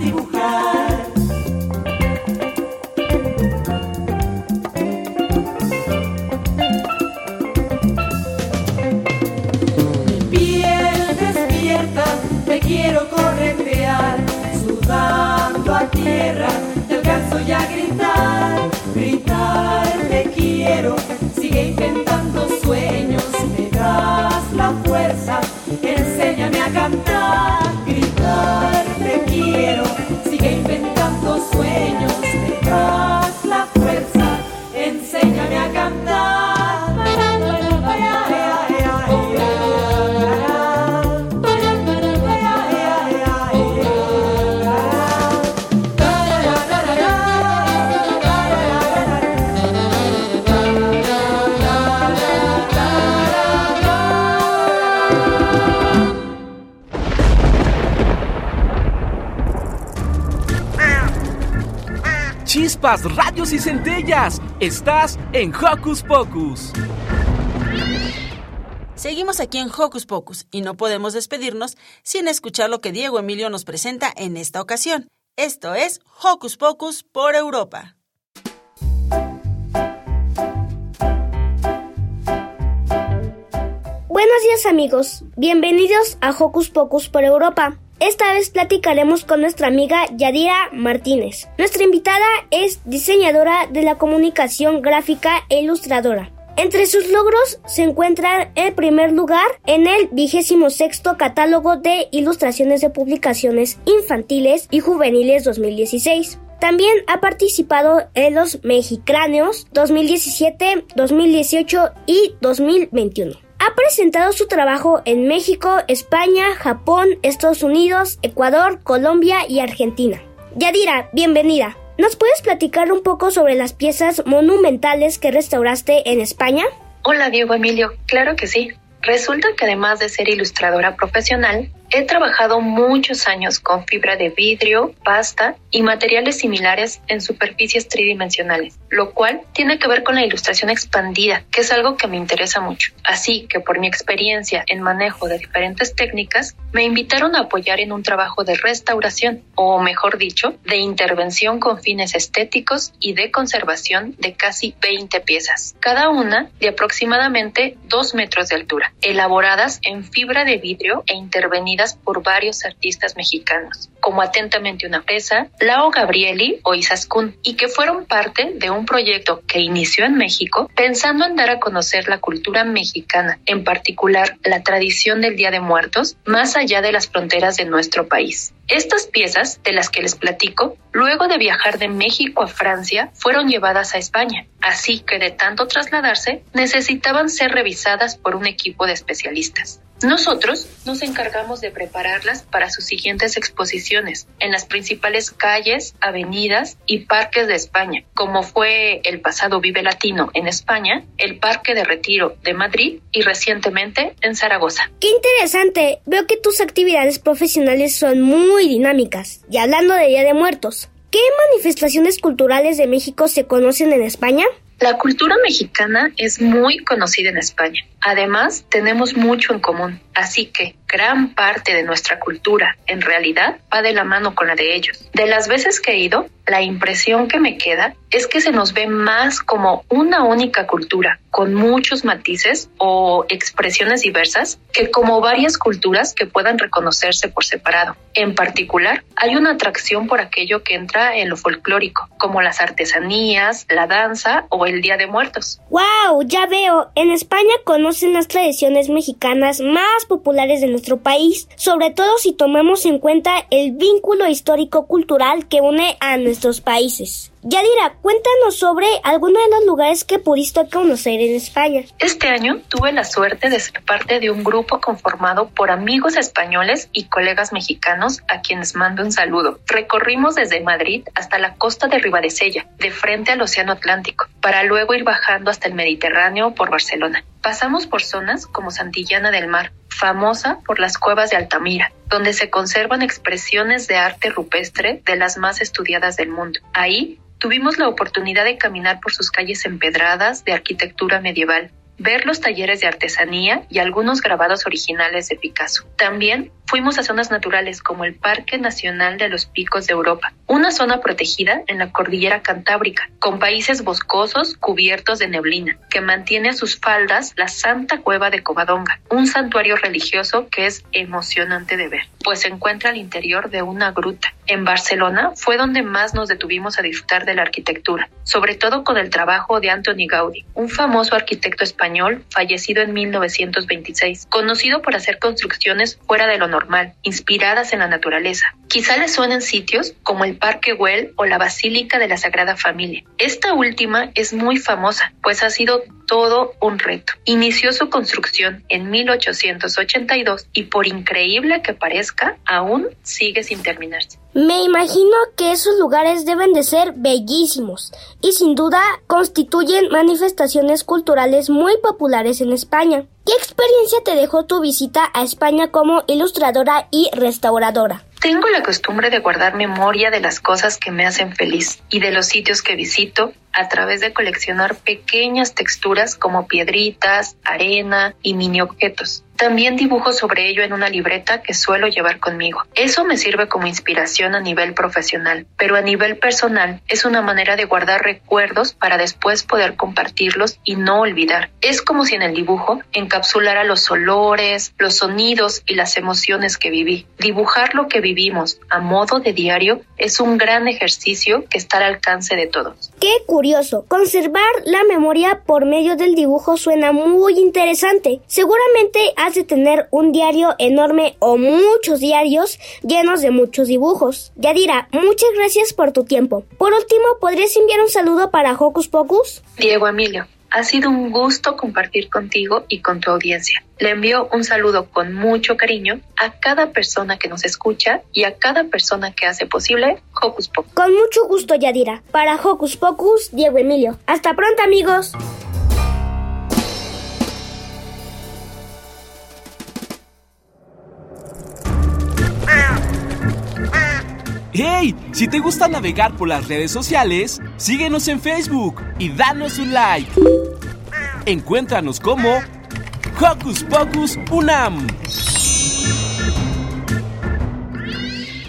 Chispas, rayos y centellas. Estás en Hocus Pocus. Seguimos aquí en Hocus Pocus y no podemos despedirnos sin escuchar lo que Diego Emilio nos presenta en esta ocasión. Esto es Hocus Pocus por Europa. Buenos días amigos, bienvenidos a Hocus Pocus por Europa. Esta vez platicaremos con nuestra amiga Yadira Martínez. Nuestra invitada es diseñadora de la comunicación gráfica e ilustradora. Entre sus logros se encuentra el primer lugar en el vigésimo sexto catálogo de ilustraciones de publicaciones infantiles y juveniles 2016. También ha participado en los Mexicráneos 2017, 2018 y 2021. Ha presentado su trabajo en México, España, Japón, Estados Unidos, Ecuador, Colombia y Argentina. Yadira, bienvenida. ¿Nos puedes platicar un poco sobre las piezas monumentales que restauraste en España? Hola Diego Emilio, claro que sí. Resulta que además de ser ilustradora profesional, he trabajado muchos años con fibra de vidrio, pasta y materiales similares en superficies tridimensionales, lo cual tiene que ver con la ilustración expandida, que es algo que me interesa mucho. Así que por mi experiencia en manejo de diferentes técnicas, me invitaron a apoyar en un trabajo de restauración, o mejor dicho, de intervención con fines estéticos y de conservación de casi 20 piezas, cada una de aproximadamente 2 metros de altura, elaboradas en fibra de vidrio e intervenidas por varios artistas mexicanos, como Atentamente una Pesa, Lao Gabrieli o Isaskun, y que fueron parte de un proyecto que inició en México pensando en dar a conocer la cultura mexicana, en particular la tradición del Día de Muertos, más allá de las fronteras de nuestro país. Estas piezas, de las que les platico, luego de viajar de México a Francia, fueron llevadas a España, así que de tanto trasladarse, necesitaban ser revisadas por un equipo de especialistas. Nosotros nos encargamos de prepararlas para sus siguientes exposiciones en las principales calles, avenidas y parques de España, como fue el pasado Vive Latino en España, el Parque de Retiro de Madrid y recientemente en Zaragoza. ¡Qué interesante! Veo que tus actividades profesionales son muy dinámicas. Y hablando de Día de Muertos, ¿qué manifestaciones culturales de México se conocen en España? La cultura mexicana es muy conocida en España. Además, tenemos mucho en común, así que gran parte de nuestra cultura, en realidad, va de la mano con la de ellos. De las veces que he ido, la impresión que me queda es que se nos ve más como una única cultura, con muchos matices o expresiones diversas, que como varias culturas que puedan reconocerse por separado. En particular, hay una atracción por aquello que entra en lo folclórico, como las artesanías, la danza o el Día de Muertos. ¡Wow! Ya veo, en España conocen las tradiciones mexicanas más populares de nuestro país, sobre todo si tomamos en cuenta el vínculo histórico-cultural que une a nuestros países. Yadira, cuéntanos sobre algunos de los lugares que pudiste conocer en España. Este año tuve la suerte de ser parte de un grupo conformado por amigos españoles y colegas mexicanos a quienes mando un saludo. Recorrimos desde Madrid hasta la costa de Ribadesella, de frente al Océano Atlántico, para luego ir bajando hasta el Mediterráneo por Barcelona. Pasamos por zonas como Santillana del Mar, famosa por las cuevas de Altamira, donde se conservan expresiones de arte rupestre de las más estudiadas del mundo. Ahí tuvimos la oportunidad de caminar por sus calles empedradas de arquitectura medieval, ver los talleres de artesanía y algunos grabados originales de Picasso. También fuimos a zonas naturales como el Parque Nacional de los Picos de Europa, una zona protegida en la cordillera Cantábrica, con países boscosos cubiertos de neblina, que mantiene a sus faldas la Santa Cueva de Covadonga, un santuario religioso que es emocionante de ver, pues se encuentra al interior de una gruta. En Barcelona fue donde más nos detuvimos a disfrutar de la arquitectura, sobre todo con el trabajo de Antoni Gaudí, un famoso arquitecto español fallecido en 1926, conocido por hacer construcciones fuera de lo inspiradas en la naturaleza. Quizá les suenen sitios como el Parque Güell o la Basílica de la Sagrada Familia. Esta última es muy famosa, pues ha sido todo un reto. Inició su construcción en 1882 y por increíble que parezca, aún sigue sin terminarse. Me imagino que esos lugares deben de ser bellísimos y sin duda constituyen manifestaciones culturales muy populares en España. ¿Qué experiencia te dejó tu visita a España como ilustradora y restauradora? Tengo la costumbre de guardar memoria de las cosas que me hacen feliz y de los sitios que visito a través de coleccionar pequeñas texturas como piedritas, arena y mini objetos. También dibujo sobre ello en una libreta que suelo llevar conmigo. Eso me sirve como inspiración a nivel profesional, pero a nivel personal es una manera de guardar recuerdos para después poder compartirlos y no olvidar. Es como si en el dibujo encapsulara los olores, los sonidos y las emociones que viví. Dibujar lo que vivimos a modo de diario es un gran ejercicio que está al alcance de todos. Curioso. Conservar la memoria por medio del dibujo suena muy interesante. Seguramente has de tener un diario enorme o muchos diarios llenos de muchos dibujos. Yadira, muchas gracias por tu tiempo. Por último, ¿podrías enviar un saludo para Hocus Pocus? Diego Emilio, ha sido un gusto compartir contigo y con tu audiencia. Le envío un saludo con mucho cariño a cada persona que nos escucha y a cada persona que hace posible Hocus Pocus. Con mucho gusto, Yadira. Para Hocus Pocus, Diego Emilio. Hasta pronto, amigos. ¡Hey! Si te gusta navegar por las redes sociales, síguenos en Facebook y danos un like. Encuéntranos como Hocus Pocus Unam.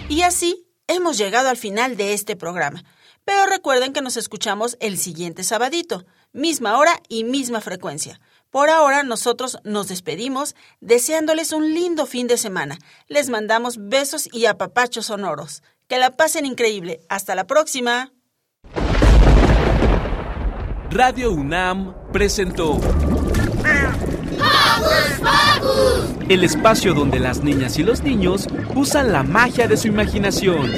Y así hemos llegado al final de este programa. Pero recuerden que nos escuchamos el siguiente sabadito, misma hora y misma frecuencia. Por ahora nosotros nos despedimos deseándoles un lindo fin de semana. Les mandamos besos y apapachos sonoros. Que la pasen increíble. Hasta la próxima. Radio UNAM presentó el espacio donde las niñas y los niños usan la magia de su imaginación.